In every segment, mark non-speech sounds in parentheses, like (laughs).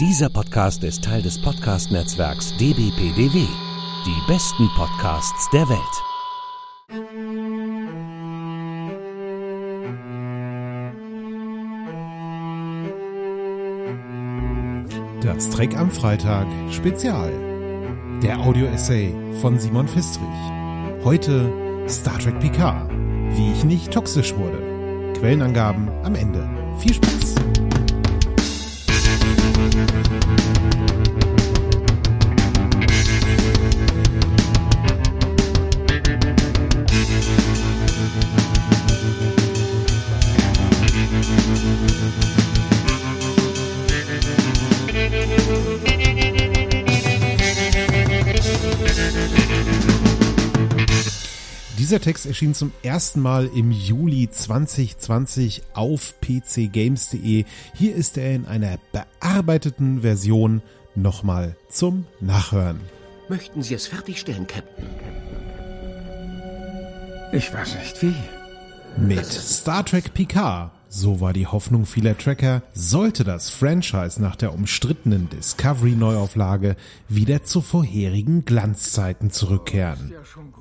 Dieser Podcast ist Teil des Podcast-Netzwerks dbpdw. Die besten Podcasts der Welt. Das Trek am Freitag Spezial. Der Audio-Essay von Simon Fistrich. Heute Star Trek Picard. Wie ich nicht toxisch wurde. Quellenangaben am Ende. Viel Spaß! Dieser Text erschien zum ersten Mal im Juli 2020 auf pcgames.de. Hier ist er in einer bearbeiteten Version nochmal zum Nachhören. Möchten Sie es fertigstellen, Captain? Ich weiß nicht wie. Mit Star Trek Picard, so war die Hoffnung vieler Tracker, sollte das Franchise nach der umstrittenen Discovery-Neuauflage wieder zu vorherigen Glanzzeiten zurückkehren.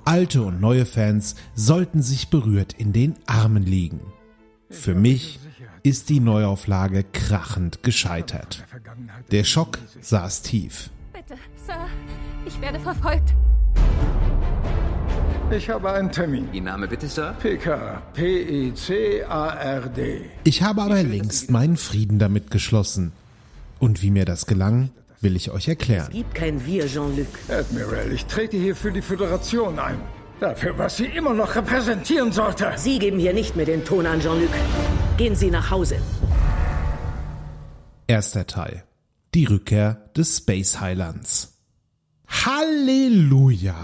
Alte und neue Fans sollten sich berührt in den Armen liegen. Für mich ist die Neuauflage krachend gescheitert. Der Schock saß tief. Bitte, Sir, ich werde verfolgt. Ich habe einen Termin. Ihr Name bitte, Sir? PK. P-I-C-A-R-D. Ich habe aber längst meinen Frieden damit geschlossen. Und wie mir das gelang, will ich euch erklären. Gibt kein Wir, Jean-Luc. Admiral, ich trete hier für die Föderation ein. Dafür, was sie immer noch repräsentieren sollte. Sie geben hier nicht mehr den Ton an, Jean-Luc. Gehen Sie nach Hause. Erster Teil. Die Rückkehr des Space Highlands. Halleluja!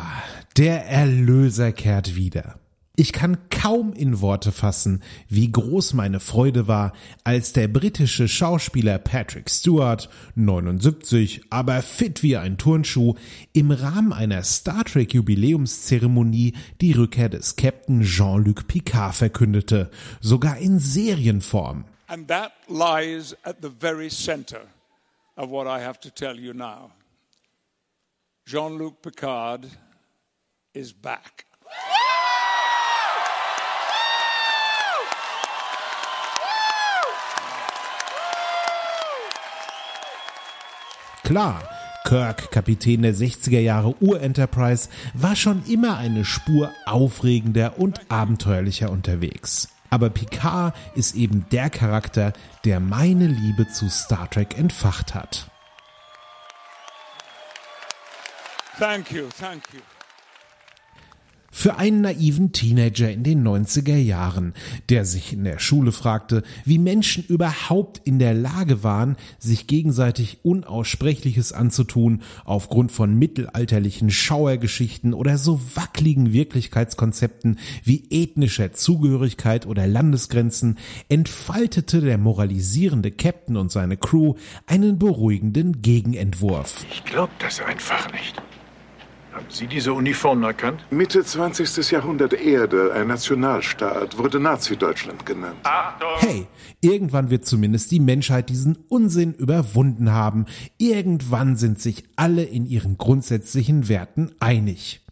Der Erlöser kehrt wieder. Ich kann kaum in Worte fassen, wie groß meine Freude war, als der britische Schauspieler Patrick Stewart, 79, aber fit wie ein Turnschuh, im Rahmen einer Star Trek Jubiläumszeremonie die Rückkehr des Captain Jean-Luc Picard verkündete, sogar in Serienform. And that lies at the very center of what I have to tell you now. Jean Luc Picard is back. Klar, Kirk, Kapitän der 60er Jahre Ur-Enterprise, war schon immer eine Spur aufregender und abenteuerlicher unterwegs. Aber Picard ist eben der Charakter, der meine Liebe zu Star Trek entfacht hat. Thank you, thank you. Für einen naiven Teenager in den 90er Jahren, der sich in der Schule fragte, wie Menschen überhaupt in der Lage waren, sich gegenseitig Unaussprechliches anzutun, aufgrund von mittelalterlichen Schauergeschichten oder so wackeligen Wirklichkeitskonzepten wie ethnischer Zugehörigkeit oder Landesgrenzen, entfaltete der moralisierende Captain und seine Crew einen beruhigenden Gegenentwurf. Ich glaube das einfach nicht. Haben Sie diese Uniformen erkannt? Mitte 20. Jahrhundert Erde, ein Nationalstaat, wurde Nazi-Deutschland genannt. Hey, irgendwann wird zumindest die Menschheit diesen Unsinn überwunden haben. Irgendwann sind sich alle in ihren grundsätzlichen Werten einig.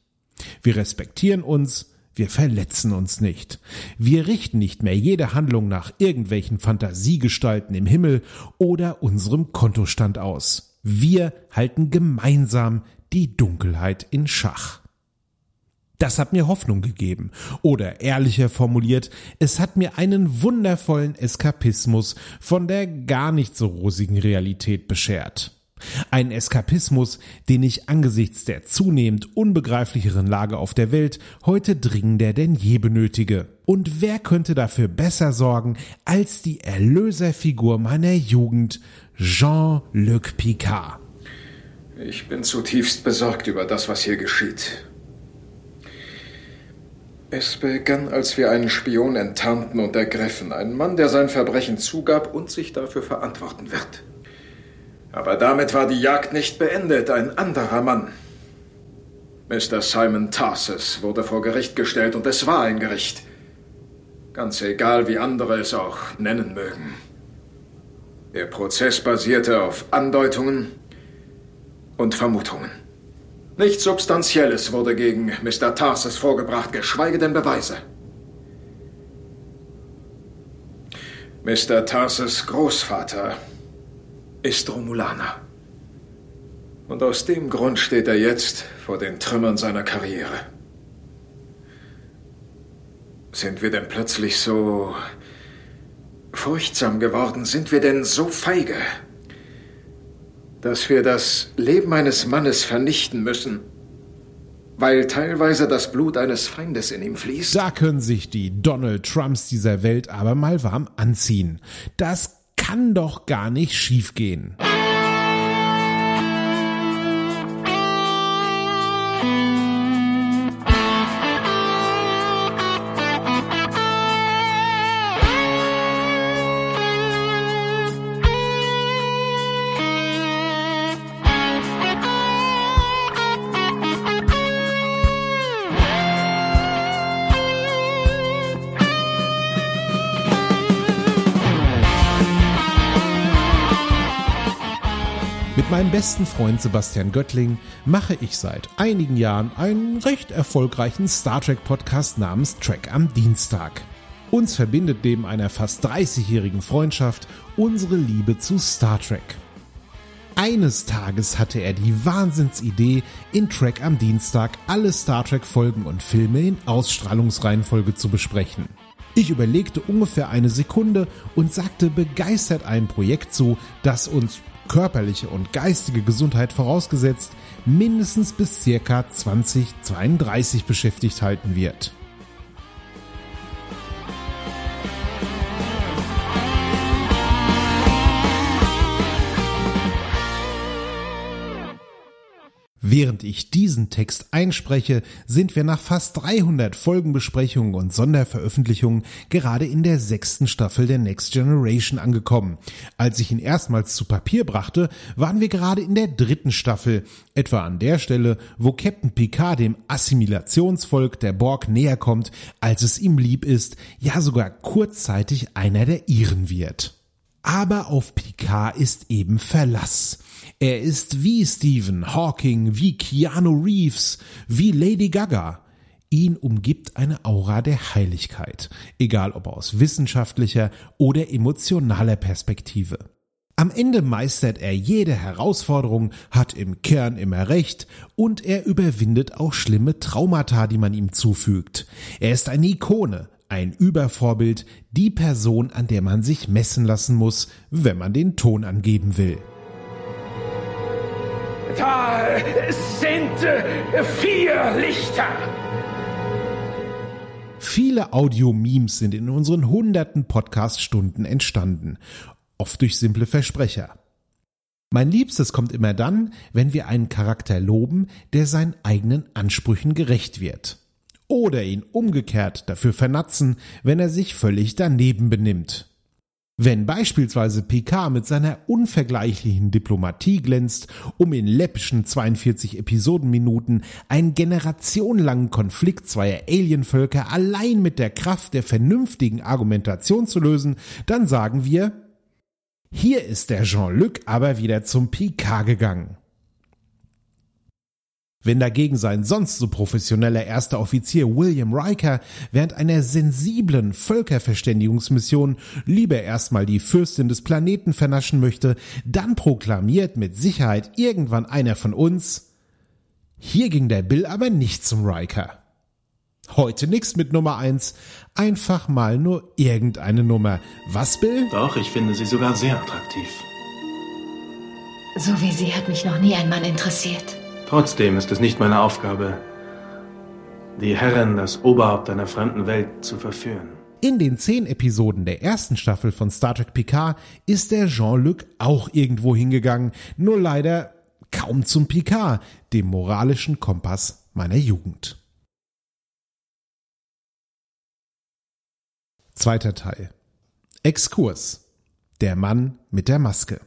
Wir respektieren uns, wir verletzen uns nicht. Wir richten nicht mehr jede Handlung nach irgendwelchen Fantasiegestalten im Himmel oder unserem Kontostand aus. Wir halten gemeinsam die Dunkelheit in Schach. Das hat mir Hoffnung gegeben. Oder ehrlicher formuliert, es hat mir einen wundervollen Eskapismus von der gar nicht so rosigen Realität beschert. Ein Eskapismus, den ich angesichts der zunehmend unbegreiflicheren Lage auf der Welt heute dringender denn je benötige. Und wer könnte dafür besser sorgen als die Erlöserfigur meiner Jugend, Jean-Luc Picard? Ich bin zutiefst besorgt über das, was hier geschieht. Es begann, als wir einen Spion enttarnten und ergriffen. Einen Mann, der sein Verbrechen zugab und sich dafür verantworten wird. Aber damit war die Jagd nicht beendet. Ein anderer Mann, Mr. Simon Tarsus, wurde vor Gericht gestellt und es war ein Gericht. Ganz egal, wie andere es auch nennen mögen. Der Prozess basierte auf Andeutungen und Vermutungen. Nichts Substanzielles wurde gegen Mr. Tarsus vorgebracht, geschweige denn Beweise. Mr. Tarsus Großvater ist Romulaner. Und aus dem Grund steht er jetzt vor den Trümmern seiner Karriere. Sind wir denn plötzlich so furchtsam geworden? Sind wir denn so feige, dass wir das Leben eines Mannes vernichten müssen, weil teilweise das Blut eines Feindes in ihm fließt? Da können sich die Donald Trumps dieser Welt aber mal warm anziehen. Das kann doch gar nicht schiefgehen. Mit meinem besten Freund Sebastian Göttling mache ich seit einigen Jahren einen recht erfolgreichen Star Trek Podcast namens Trek am Dienstag. Uns verbindet neben einer fast 30-jährigen Freundschaft unsere Liebe zu Star Trek. Eines Tages hatte er die Wahnsinnsidee, in Trek am Dienstag alle Star Trek Folgen und Filme in Ausstrahlungsreihenfolge zu besprechen. Ich überlegte ungefähr eine Sekunde und sagte begeistert einem Projekt zu, das uns körperliche und geistige Gesundheit vorausgesetzt, mindestens bis circa 2032 beschäftigt halten wird. Während ich diesen Text einspreche, sind wir nach fast 300 Folgenbesprechungen und Sonderveröffentlichungen gerade in der sechsten Staffel der Next Generation angekommen. Als ich ihn erstmals zu Papier brachte, waren wir gerade in der dritten Staffel, etwa an der Stelle, wo Captain Picard dem Assimilationsvolk der Borg näher kommt, als es ihm lieb ist, ja sogar kurzzeitig einer der ihren wird. Aber auf Picard ist eben Verlass. Er ist wie Stephen Hawking, wie Keanu Reeves, wie Lady Gaga. Ihn umgibt eine Aura der Heiligkeit, egal ob aus wissenschaftlicher oder emotionaler Perspektive. Am Ende meistert er jede Herausforderung, hat im Kern immer recht und er überwindet auch schlimme Traumata, die man ihm zufügt. Er ist eine Ikone, ein Übervorbild, die Person, an der man sich messen lassen muss, wenn man den Ton angeben will. Da sind äh, vier Lichter. Viele Audio-Memes sind in unseren hunderten Podcast-Stunden entstanden, oft durch simple Versprecher. Mein Liebstes kommt immer dann, wenn wir einen Charakter loben, der seinen eigenen Ansprüchen gerecht wird. Oder ihn umgekehrt dafür vernatzen, wenn er sich völlig daneben benimmt. Wenn beispielsweise Picard mit seiner unvergleichlichen Diplomatie glänzt, um in läppischen 42 Episodenminuten einen generationenlangen Konflikt zweier Alienvölker allein mit der Kraft der vernünftigen Argumentation zu lösen, dann sagen wir, hier ist der Jean-Luc aber wieder zum Picard gegangen. Wenn dagegen sein sonst so professioneller erster Offizier William Riker während einer sensiblen Völkerverständigungsmission lieber erstmal die Fürstin des Planeten vernaschen möchte, dann proklamiert mit Sicherheit irgendwann einer von uns, hier ging der Bill aber nicht zum Riker. Heute nix mit Nummer eins, einfach mal nur irgendeine Nummer. Was, Bill? Doch, ich finde sie sogar sehr attraktiv. So wie sie hat mich noch nie ein Mann interessiert. Trotzdem ist es nicht meine Aufgabe, die Herren, das Oberhaupt einer fremden Welt zu verführen. In den zehn Episoden der ersten Staffel von Star Trek Picard ist der Jean-Luc auch irgendwo hingegangen, nur leider kaum zum Picard, dem moralischen Kompass meiner Jugend. Zweiter Teil. Exkurs. Der Mann mit der Maske.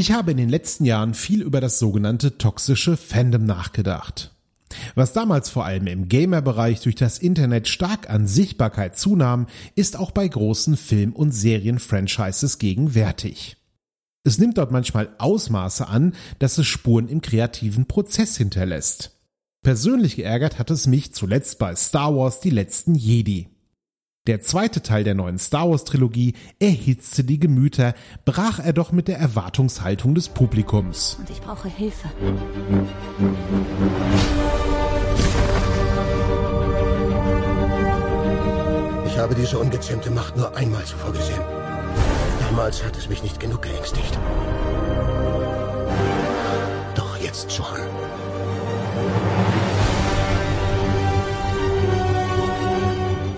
Ich habe in den letzten Jahren viel über das sogenannte toxische Fandom nachgedacht. Was damals vor allem im Gamer-Bereich durch das Internet stark an Sichtbarkeit zunahm, ist auch bei großen Film- und Serien-Franchises gegenwärtig. Es nimmt dort manchmal Ausmaße an, dass es Spuren im kreativen Prozess hinterlässt. Persönlich geärgert hat es mich zuletzt bei Star Wars Die letzten Jedi. Der zweite Teil der neuen Star Wars Trilogie erhitzte die Gemüter, brach er doch mit der Erwartungshaltung des Publikums. Und ich brauche Hilfe. Ich habe diese ungezähmte Macht nur einmal zuvor gesehen. Damals hat es mich nicht genug geängstigt. Doch jetzt schon.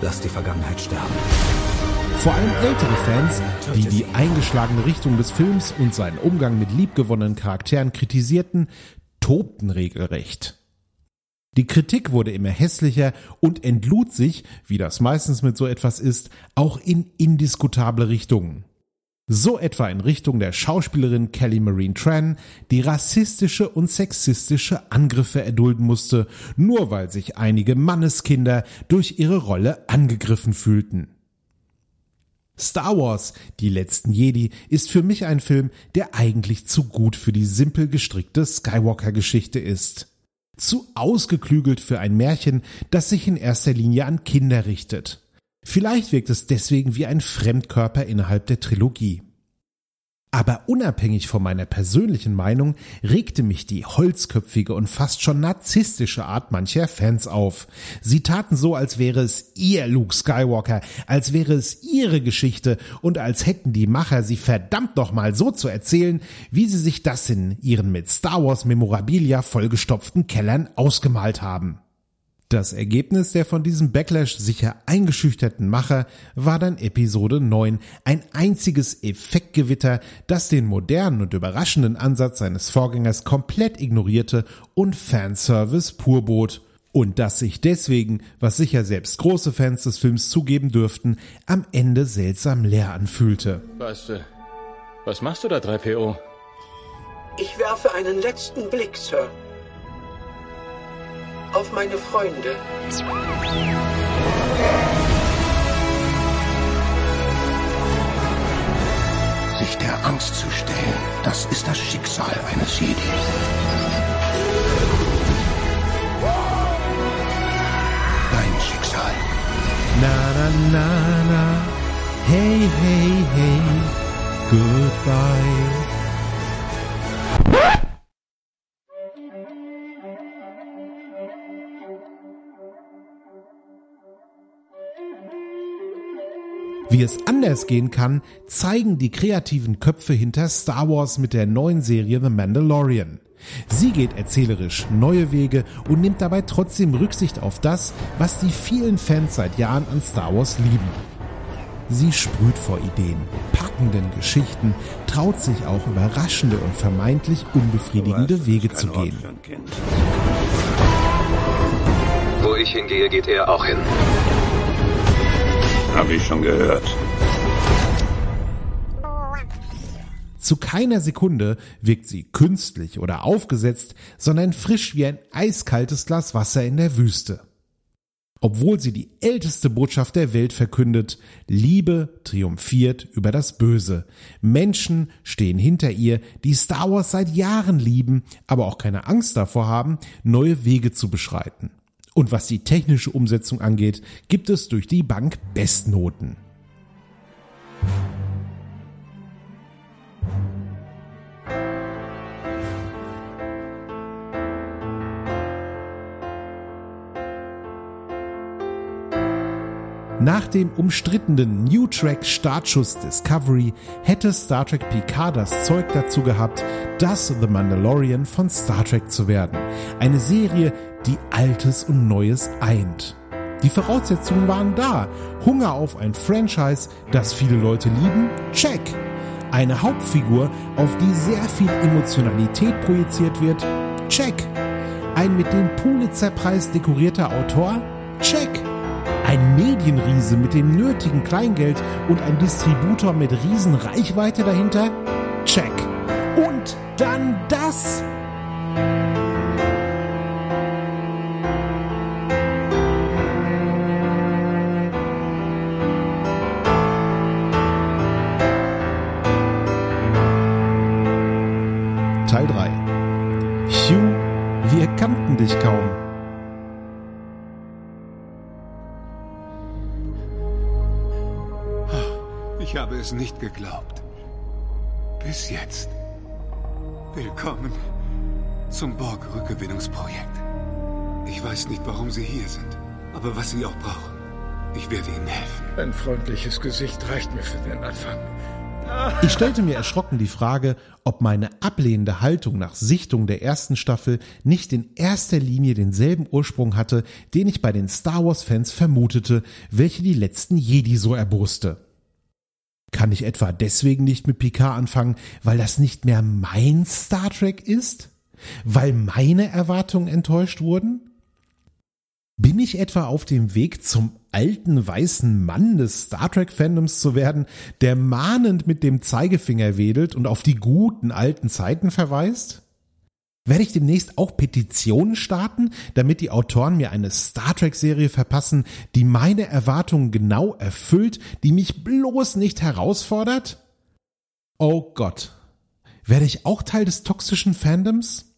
Lass die Vergangenheit sterben. Vor allem ältere Fans, die die eingeschlagene Richtung des Films und seinen Umgang mit liebgewonnenen Charakteren kritisierten, tobten regelrecht. Die Kritik wurde immer hässlicher und entlud sich, wie das meistens mit so etwas ist, auch in indiskutable Richtungen. So etwa in Richtung der Schauspielerin Kelly Marine Tran, die rassistische und sexistische Angriffe erdulden musste, nur weil sich einige Manneskinder durch ihre Rolle angegriffen fühlten. Star Wars, die letzten Jedi, ist für mich ein Film, der eigentlich zu gut für die simpel gestrickte Skywalker-Geschichte ist. Zu ausgeklügelt für ein Märchen, das sich in erster Linie an Kinder richtet. Vielleicht wirkt es deswegen wie ein Fremdkörper innerhalb der Trilogie. Aber unabhängig von meiner persönlichen Meinung regte mich die holzköpfige und fast schon narzisstische Art mancher Fans auf. Sie taten so, als wäre es ihr Luke Skywalker, als wäre es ihre Geschichte und als hätten die Macher sie verdammt nochmal so zu erzählen, wie sie sich das in ihren mit Star Wars Memorabilia vollgestopften Kellern ausgemalt haben. Das Ergebnis der von diesem Backlash sicher eingeschüchterten Macher war dann Episode 9, ein einziges Effektgewitter, das den modernen und überraschenden Ansatz seines Vorgängers komplett ignorierte und Fanservice pur bot. Und das sich deswegen, was sicher selbst große Fans des Films zugeben dürften, am Ende seltsam leer anfühlte. Was, äh, was machst du da, 3PO? Ich werfe einen letzten Blick, Sir auf meine Freunde. Sich der Angst zu stellen, das ist das Schicksal eines Jedi. Dein Schicksal. Na na na na, hey hey hey, goodbye. Wie es anders gehen kann, zeigen die kreativen Köpfe hinter Star Wars mit der neuen Serie The Mandalorian. Sie geht erzählerisch neue Wege und nimmt dabei trotzdem Rücksicht auf das, was die vielen Fans seit Jahren an Star Wars lieben. Sie sprüht vor Ideen, packenden Geschichten, traut sich auch überraschende und vermeintlich unbefriedigende weißt, Wege zu gehen. Wo ich hingehe, geht er auch hin. Habe ich schon gehört. Zu keiner Sekunde wirkt sie künstlich oder aufgesetzt, sondern frisch wie ein eiskaltes Glas Wasser in der Wüste. Obwohl sie die älteste Botschaft der Welt verkündet, Liebe triumphiert über das Böse. Menschen stehen hinter ihr, die Star Wars seit Jahren lieben, aber auch keine Angst davor haben, neue Wege zu beschreiten. Und was die technische Umsetzung angeht, gibt es durch die Bank Bestnoten. Nach dem umstrittenen New Track Startschuss Discovery hätte Star Trek Picard das Zeug dazu gehabt, das The Mandalorian von Star Trek zu werden. Eine Serie, die Altes und Neues eint. Die Voraussetzungen waren da. Hunger auf ein Franchise, das viele Leute lieben? Check. Eine Hauptfigur, auf die sehr viel Emotionalität projiziert wird? Check. Ein mit dem Pulitzerpreis dekorierter Autor? Check. Ein Medienriese mit dem nötigen Kleingeld und ein Distributor mit Riesenreichweite dahinter? Check. Und dann das. Nicht geglaubt. Bis jetzt. Willkommen zum Borg-Rückgewinnungsprojekt. Ich weiß nicht, warum Sie hier sind, aber was Sie auch brauchen, ich werde Ihnen helfen. Ein freundliches Gesicht reicht mir für den Anfang. Ich stellte mir erschrocken die Frage, ob meine ablehnende Haltung nach Sichtung der ersten Staffel nicht in erster Linie denselben Ursprung hatte, den ich bei den Star Wars-Fans vermutete, welche die letzten Jedi so erboste. Kann ich etwa deswegen nicht mit Picard anfangen, weil das nicht mehr mein Star Trek ist? Weil meine Erwartungen enttäuscht wurden? Bin ich etwa auf dem Weg zum alten weißen Mann des Star Trek Fandoms zu werden, der mahnend mit dem Zeigefinger wedelt und auf die guten alten Zeiten verweist? Werde ich demnächst auch Petitionen starten, damit die Autoren mir eine Star Trek Serie verpassen, die meine Erwartungen genau erfüllt, die mich bloß nicht herausfordert? Oh Gott. Werde ich auch Teil des toxischen Fandoms?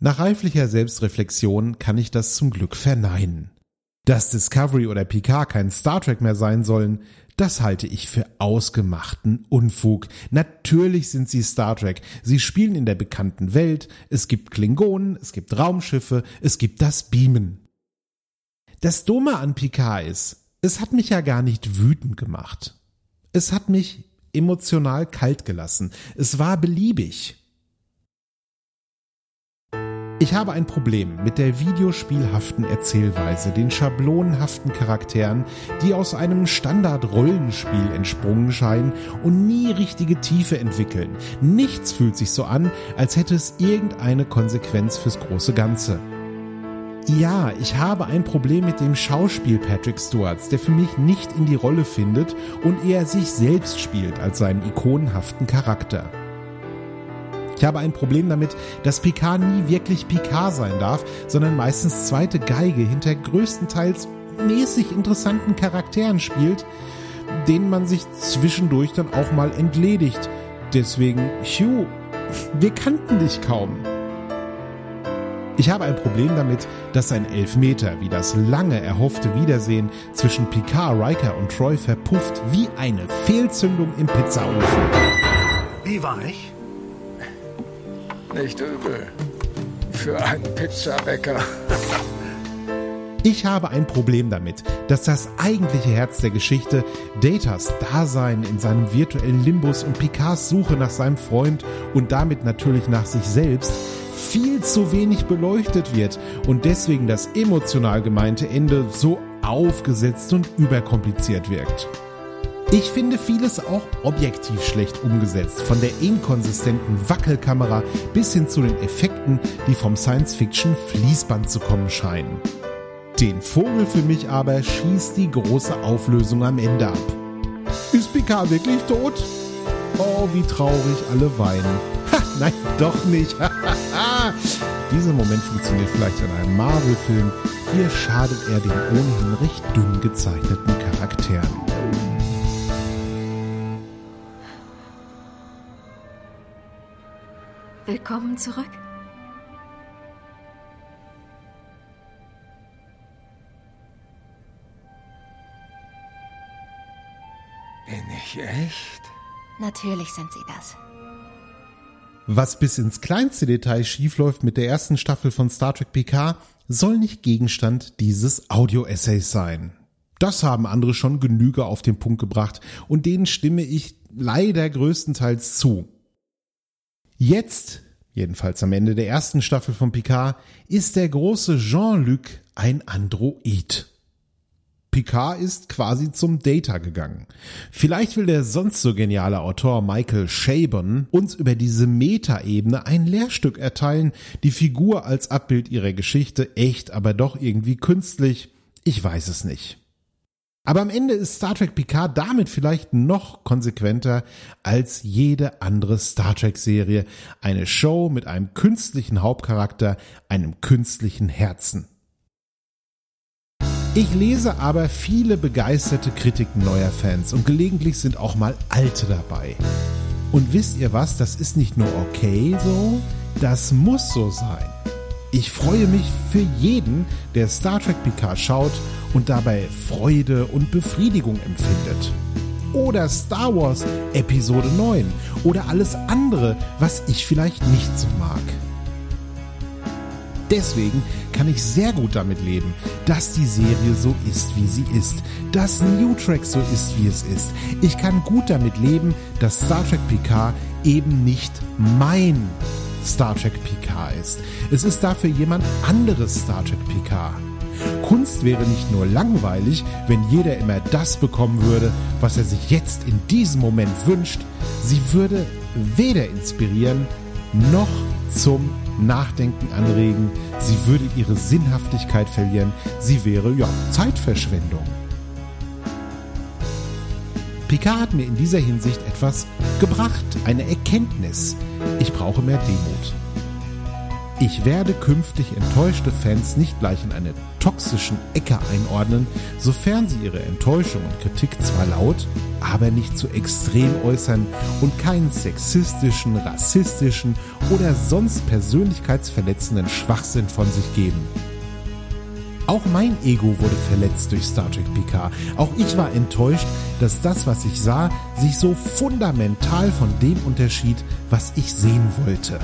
Nach reiflicher Selbstreflexion kann ich das zum Glück verneinen. Dass Discovery oder Picard kein Star Trek mehr sein sollen, das halte ich für ausgemachten Unfug. Natürlich sind sie Star Trek. Sie spielen in der bekannten Welt. Es gibt Klingonen, es gibt Raumschiffe, es gibt das Beamen. Das Dumme an Picard ist, es hat mich ja gar nicht wütend gemacht. Es hat mich emotional kalt gelassen. Es war beliebig. Ich habe ein Problem mit der videospielhaften Erzählweise, den schablonenhaften Charakteren, die aus einem Standard-Rollenspiel entsprungen scheinen und nie richtige Tiefe entwickeln. Nichts fühlt sich so an, als hätte es irgendeine Konsequenz fürs große Ganze. Ja, ich habe ein Problem mit dem Schauspiel Patrick Stewarts, der für mich nicht in die Rolle findet und eher sich selbst spielt als seinen ikonenhaften Charakter. Ich habe ein Problem damit, dass Picard nie wirklich Picard sein darf, sondern meistens zweite Geige hinter größtenteils mäßig interessanten Charakteren spielt, denen man sich zwischendurch dann auch mal entledigt. Deswegen, Hugh, wir kannten dich kaum. Ich habe ein Problem damit, dass ein Elfmeter wie das lange erhoffte Wiedersehen zwischen Picard, Riker und Troy verpufft wie eine Fehlzündung im Pizzaofen. Wie war ich? Nicht übel. Für einen Pizzabäcker. Ich habe ein Problem damit, dass das eigentliche Herz der Geschichte, Datas Dasein in seinem virtuellen Limbus und Picards Suche nach seinem Freund und damit natürlich nach sich selbst, viel zu wenig beleuchtet wird und deswegen das emotional gemeinte Ende so aufgesetzt und überkompliziert wirkt. Ich finde vieles auch objektiv schlecht umgesetzt, von der inkonsistenten Wackelkamera bis hin zu den Effekten, die vom Science-Fiction-Fließband zu kommen scheinen. Den Vogel für mich aber schießt die große Auflösung am Ende ab. Ist Picard wirklich tot? Oh, wie traurig alle weinen. (laughs) Ha, nein, doch nicht. (laughs) Dieser Moment funktioniert vielleicht in einem Marvel-Film. Hier schadet er den ohnehin recht dünn gezeichneten Charakteren. Willkommen zurück. Bin ich echt? Natürlich sind sie das. Was bis ins kleinste Detail schiefläuft mit der ersten Staffel von Star Trek PK, soll nicht Gegenstand dieses Audio-Essays sein. Das haben andere schon Genüge auf den Punkt gebracht und denen stimme ich leider größtenteils zu. Jetzt, jedenfalls am Ende der ersten Staffel von Picard, ist der große Jean-Luc ein Android. Picard ist quasi zum Data gegangen. Vielleicht will der sonst so geniale Autor Michael Chabon uns über diese Metaebene ein Lehrstück erteilen, die Figur als Abbild ihrer Geschichte echt, aber doch irgendwie künstlich. Ich weiß es nicht. Aber am Ende ist Star Trek Picard damit vielleicht noch konsequenter als jede andere Star Trek Serie. Eine Show mit einem künstlichen Hauptcharakter, einem künstlichen Herzen. Ich lese aber viele begeisterte Kritiken neuer Fans und gelegentlich sind auch mal alte dabei. Und wisst ihr was, das ist nicht nur okay so, das muss so sein. Ich freue mich für jeden, der Star Trek Picard schaut und dabei Freude und Befriedigung empfindet. Oder Star Wars Episode 9 oder alles andere, was ich vielleicht nicht so mag. Deswegen kann ich sehr gut damit leben, dass die Serie so ist, wie sie ist, dass New Track so ist, wie es ist. Ich kann gut damit leben, dass Star Trek Picard eben nicht mein Star Trek Picard ist. Es ist dafür jemand anderes Star Trek Picard. Kunst wäre nicht nur langweilig, wenn jeder immer das bekommen würde, was er sich jetzt in diesem Moment wünscht, sie würde weder inspirieren noch zum Nachdenken anregen, sie würde ihre Sinnhaftigkeit verlieren, sie wäre ja Zeitverschwendung. Picard hat mir in dieser Hinsicht etwas gebracht, eine Erkenntnis. Ich brauche mehr Demut. Ich werde künftig enttäuschte Fans nicht gleich in eine toxischen Ecke einordnen, sofern sie ihre Enttäuschung und Kritik zwar laut, aber nicht zu extrem äußern und keinen sexistischen, rassistischen oder sonst persönlichkeitsverletzenden Schwachsinn von sich geben. Auch mein Ego wurde verletzt durch Star Trek PK. Auch ich war enttäuscht, dass das, was ich sah, sich so fundamental von dem unterschied, was ich sehen wollte.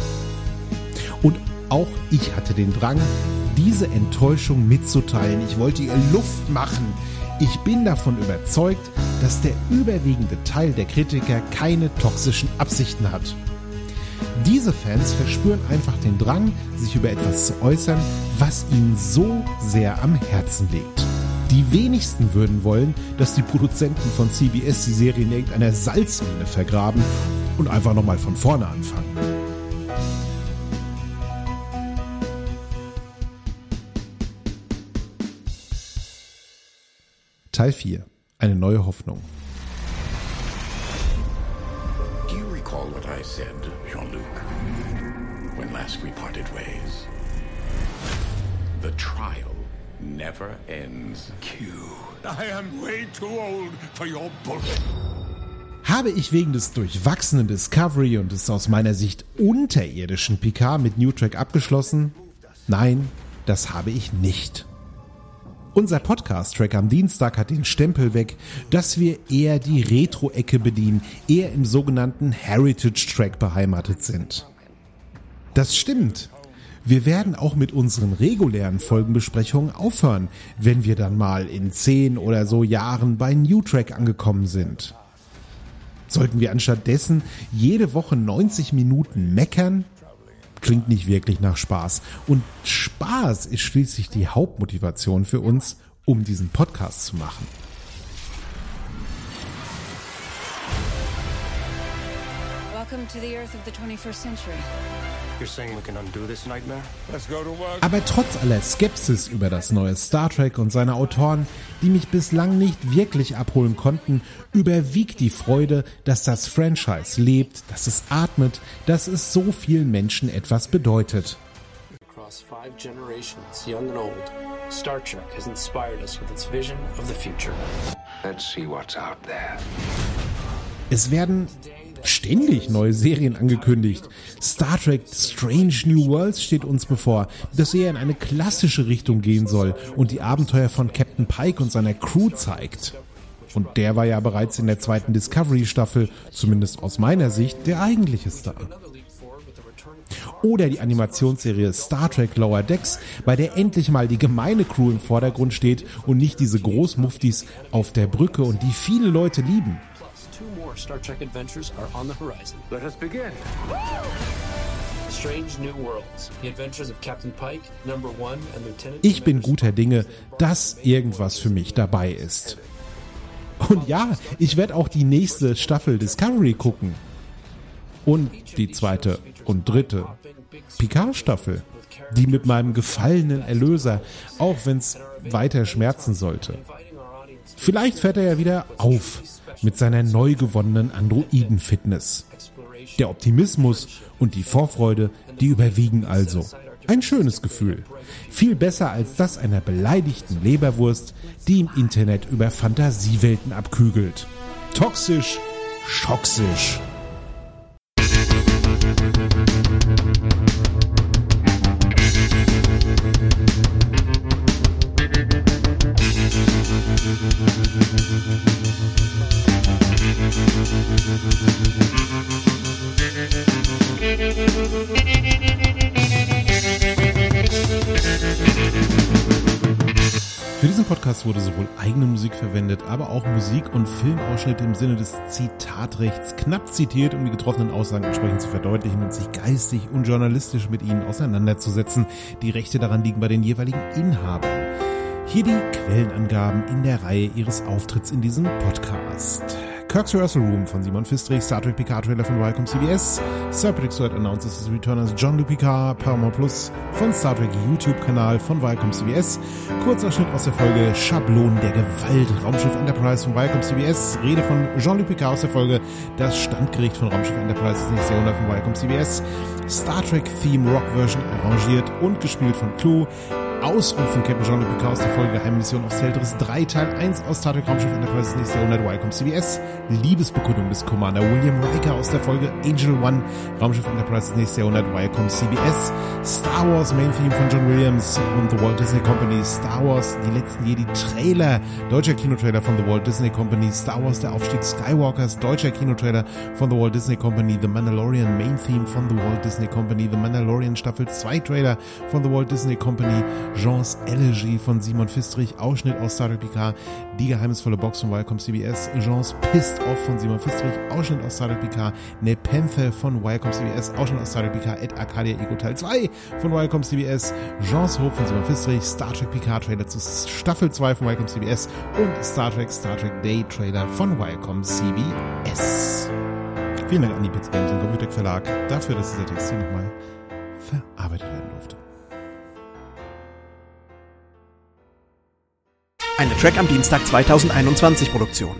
Und auch ich hatte den Drang, diese Enttäuschung mitzuteilen. Ich wollte ihr Luft machen. Ich bin davon überzeugt, dass der überwiegende Teil der Kritiker keine toxischen Absichten hat. Diese Fans verspüren einfach den Drang, sich über etwas zu äußern, was ihnen so sehr am Herzen liegt. Die wenigsten würden wollen, dass die Produzenten von CBS die Serie in irgendeiner Salzmine vergraben und einfach nochmal von vorne anfangen. Teil 4. Eine neue Hoffnung. What I said, Jean-Luc, when last we parted ways? The trial never ends. Q, I am way too old for your bullshit. Habe ich wegen des durchwachsenen Discovery und des aus meiner Sicht unterirdischen Picard mit New Track abgeschlossen? Nein, das habe ich nicht. Unser Podcast-Track am Dienstag hat den Stempel weg, dass wir eher die Retro-Ecke bedienen, eher im sogenannten Heritage-Track beheimatet sind. Das stimmt. Wir werden auch mit unseren regulären Folgenbesprechungen aufhören, wenn wir dann mal in zehn oder so Jahren bei New Track angekommen sind. Sollten wir anstattdessen jede Woche 90 Minuten meckern? Klingt nicht wirklich nach Spaß. Und Spaß ist schließlich die Hauptmotivation für uns, um diesen Podcast zu machen. Aber trotz aller Skepsis über das neue Star Trek und seine Autoren, die mich bislang nicht wirklich abholen konnten, überwiegt die Freude, dass das Franchise lebt, dass es atmet, dass es so vielen Menschen etwas bedeutet. Across five generations, young and old, Star Trek has inspired us with its vision of the future. Let's see what's out there. Es werden ständig neue Serien angekündigt. Star Trek Strange New Worlds steht uns bevor, das eher in eine klassische Richtung gehen soll und die Abenteuer von Captain Pike und seiner Crew zeigt. Und der war ja bereits in der zweiten Discovery-Staffel, zumindest aus meiner Sicht, der eigentliche Star. Oder die Animationsserie Star Trek Lower Decks, bei der endlich mal die gemeine Crew im Vordergrund steht und nicht diese Großmuftis auf der Brücke und die viele Leute lieben. More Star Trek adventures are on the horizon. Let us begin. Strange New Worlds, The Adventures of Captain Pike, Number One and Lieutenant. Ich bin guter Dinge, dass irgendwas für mich dabei ist. Und ja, ich werde auch die nächste Staffel Discovery gucken. Und die zweite und dritte Picard-Staffel. Die mit meinem gefallenen Erlöser, auch wenn es weiter schmerzen sollte. Vielleicht fährt er ja wieder auf mit seiner neu gewonnenen Androiden-Fitness. Der Optimismus und die Vorfreude, die überwiegen also. Ein schönes Gefühl. Viel besser als das einer beleidigten Leberwurst, die im Internet über Fantasiewelten abkügelt. Toxisch, schoxisch. Podcast wurde sowohl eigene Musik verwendet, aber auch Musik- und Filmausschnitte im Sinne des Zitatrechts knapp zitiert, um die getroffenen Aussagen entsprechend zu verdeutlichen und sich geistig und journalistisch mit ihnen auseinanderzusetzen. Die Rechte daran liegen bei den jeweiligen Inhabern. Hier die Quellenangaben in der Reihe ihres Auftritts in diesem Podcast. Kirk's Rehearsal Room von Simon Fistrich, Star Trek Picard Trailer von Viacom CBS, Sir Patrick Stewart announces his return as John Luke Picard, Paramount Plus von Star Trek YouTube-Kanal von Viacom CBS, Kurzausschnitt aus der Folge Schablon der Gewalt, Raumschiff Enterprise von Viacom CBS, Rede von Jean-Luc Picard aus der Folge Das Standgericht von Raumschiff Enterprise des nächsten Jahrhundert von Viacom CBS, Star Trek Theme Rock Version arrangiert und gespielt von Clue, von Captain Jean-Luc Picard aus der Folge Geheimmission aufs Zelteris 3 Teil 1 aus Star Trek Raumschiff Enterprise des nächsten Jahrhundert Viacom CBS, Liebesbekundung des Commander William Riker aus der Folge Angel One. Raumschiff Enterprise des nächsten Jahrhundert Viacom CBS, Star Wars Main Theme von John Williams und The Walt Disney Company, Star Wars Die letzten Jedi Trailer, deutscher Kinotrailer von The Walt Disney Company, Star Wars Der Aufstieg Skywalkers, deutscher Kinotrailer von The Walt Disney Company, The Mandalorian Main Theme von The Walt Disney Company, The Mandalorian Staffel 2 Trailer von The Walt Disney Company, Jeans Elegy von Simon Fistrich, Ausschnitt aus Star Trek Picard, Die geheimnisvolle Box von Viacom CBS, Jeans Pissed Off von Simon Fistrich, Ausschnitt aus Star Trek Picard, Nepenthe von Viacom CBS, Ausschnitt aus Star Trek Picard, Ed Arcadia Ego Teil 2 von Viacom CBS, Jeans Hope von Simon Fistrich, Star Trek Picard Trailer zu Staffel 2 von Viacom CBS und Star Trek Star Trek Day Trailer von Viacom CBS. Vielen Dank an die Pits Games und Computer Verlag dafür, dass dieser Text hier nochmal verarbeitet werden durfte. Eine Track am Dienstag 2021 Produktion.